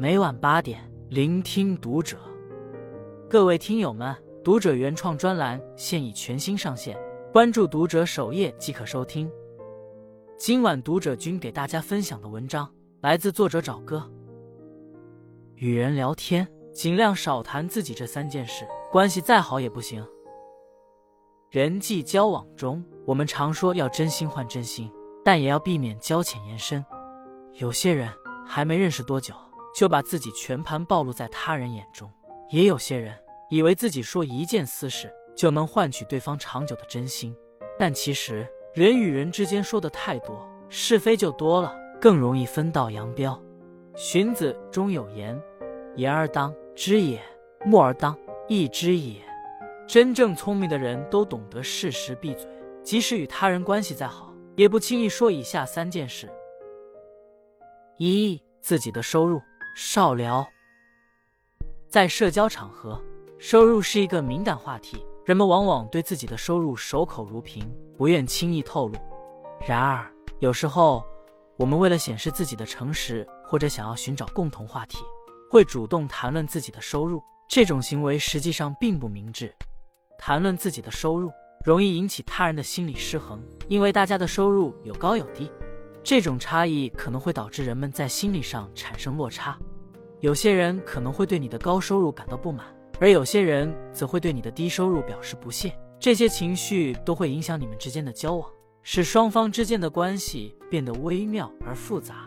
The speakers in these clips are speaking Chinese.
每晚八点，聆听读者。各位听友们，读者原创专栏现已全新上线，关注读者首页即可收听。今晚读者君给大家分享的文章来自作者找哥。与人聊天，尽量少谈自己这三件事，关系再好也不行。人际交往中，我们常说要真心换真心，但也要避免交浅言深。有些人还没认识多久，就把自己全盘暴露在他人眼中；也有些人以为自己说一件私事就能换取对方长久的真心，但其实人与人之间说的太多，是非就多了，更容易分道扬镳。荀子中有言：“言而当知也，默而当义之也。”真正聪明的人都懂得适时闭嘴，即使与他人关系再好，也不轻易说以下三件事：一、自己的收入少聊。在社交场合，收入是一个敏感话题，人们往往对自己的收入守口如瓶，不愿轻易透露。然而，有时候我们为了显示自己的诚实，或者想要寻找共同话题，会主动谈论自己的收入。这种行为实际上并不明智。谈论自己的收入，容易引起他人的心理失衡，因为大家的收入有高有低，这种差异可能会导致人们在心理上产生落差。有些人可能会对你的高收入感到不满，而有些人则会对你的低收入表示不屑。这些情绪都会影响你们之间的交往，使双方之间的关系变得微妙而复杂。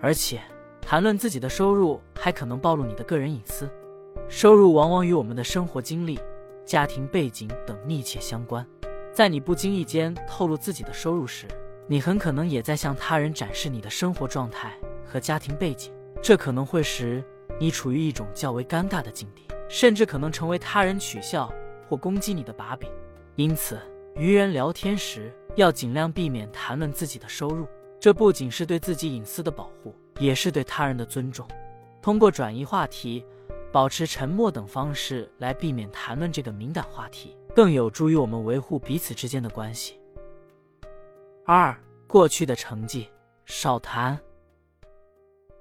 而且，谈论自己的收入还可能暴露你的个人隐私。收入往往与我们的生活经历。家庭背景等密切相关，在你不经意间透露自己的收入时，你很可能也在向他人展示你的生活状态和家庭背景，这可能会使你处于一种较为尴尬的境地，甚至可能成为他人取笑或攻击你的把柄。因此，与人聊天时要尽量避免谈论自己的收入，这不仅是对自己隐私的保护，也是对他人的尊重。通过转移话题。保持沉默等方式来避免谈论这个敏感话题，更有助于我们维护彼此之间的关系。二、过去的成绩少谈。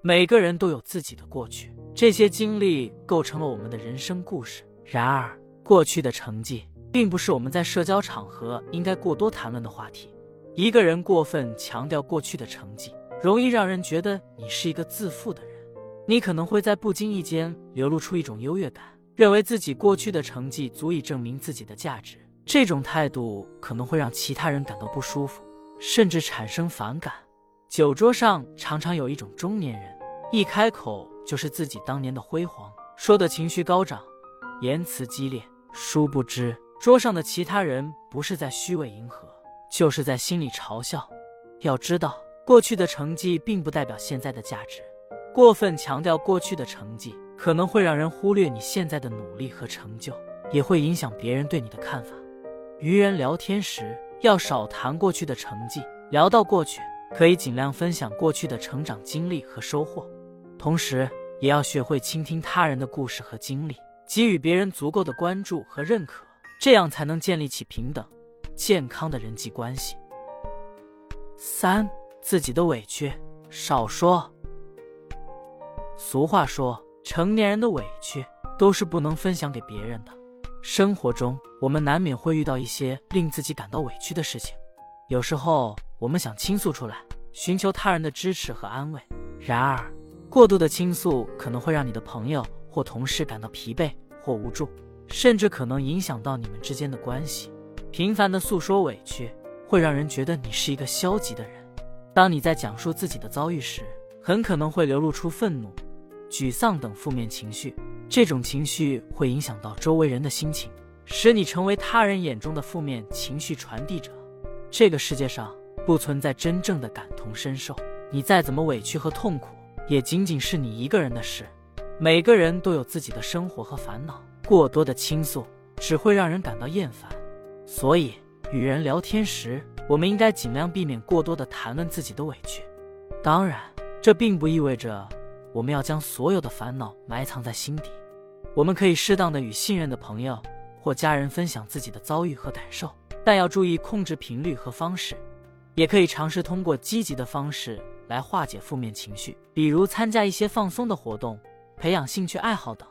每个人都有自己的过去，这些经历构成了我们的人生故事。然而，过去的成绩并不是我们在社交场合应该过多谈论的话题。一个人过分强调过去的成绩，容易让人觉得你是一个自负的人。你可能会在不经意间流露出一种优越感，认为自己过去的成绩足以证明自己的价值。这种态度可能会让其他人感到不舒服，甚至产生反感。酒桌上常常有一种中年人，一开口就是自己当年的辉煌，说的情绪高涨，言辞激烈。殊不知，桌上的其他人不是在虚伪迎合，就是在心里嘲笑。要知道，过去的成绩并不代表现在的价值。过分强调过去的成绩，可能会让人忽略你现在的努力和成就，也会影响别人对你的看法。与人聊天时，要少谈过去的成绩，聊到过去，可以尽量分享过去的成长经历和收获，同时也要学会倾听他人的故事和经历，给予别人足够的关注和认可，这样才能建立起平等、健康的人际关系。三，自己的委屈少说。俗话说，成年人的委屈都是不能分享给别人的。生活中，我们难免会遇到一些令自己感到委屈的事情，有时候我们想倾诉出来，寻求他人的支持和安慰。然而，过度的倾诉可能会让你的朋友或同事感到疲惫或无助，甚至可能影响到你们之间的关系。频繁的诉说委屈，会让人觉得你是一个消极的人。当你在讲述自己的遭遇时，很可能会流露出愤怒。沮丧等负面情绪，这种情绪会影响到周围人的心情，使你成为他人眼中的负面情绪传递者。这个世界上不存在真正的感同身受，你再怎么委屈和痛苦，也仅仅是你一个人的事。每个人都有自己的生活和烦恼，过多的倾诉只会让人感到厌烦。所以，与人聊天时，我们应该尽量避免过多的谈论自己的委屈。当然，这并不意味着。我们要将所有的烦恼埋藏在心底。我们可以适当的与信任的朋友或家人分享自己的遭遇和感受，但要注意控制频率和方式。也可以尝试通过积极的方式来化解负面情绪，比如参加一些放松的活动，培养兴趣爱好等。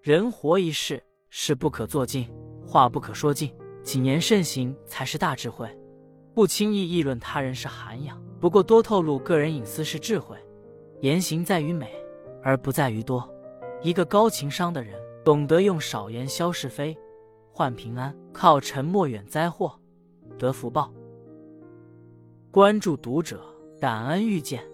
人活一世，事不可做尽，话不可说尽，谨言慎行才是大智慧。不轻易议论他人是涵养，不过多透露个人隐私是智慧。言行在于美，而不在于多。一个高情商的人，懂得用少言消是非，换平安；靠沉默远灾祸，得福报。关注读者，感恩遇见。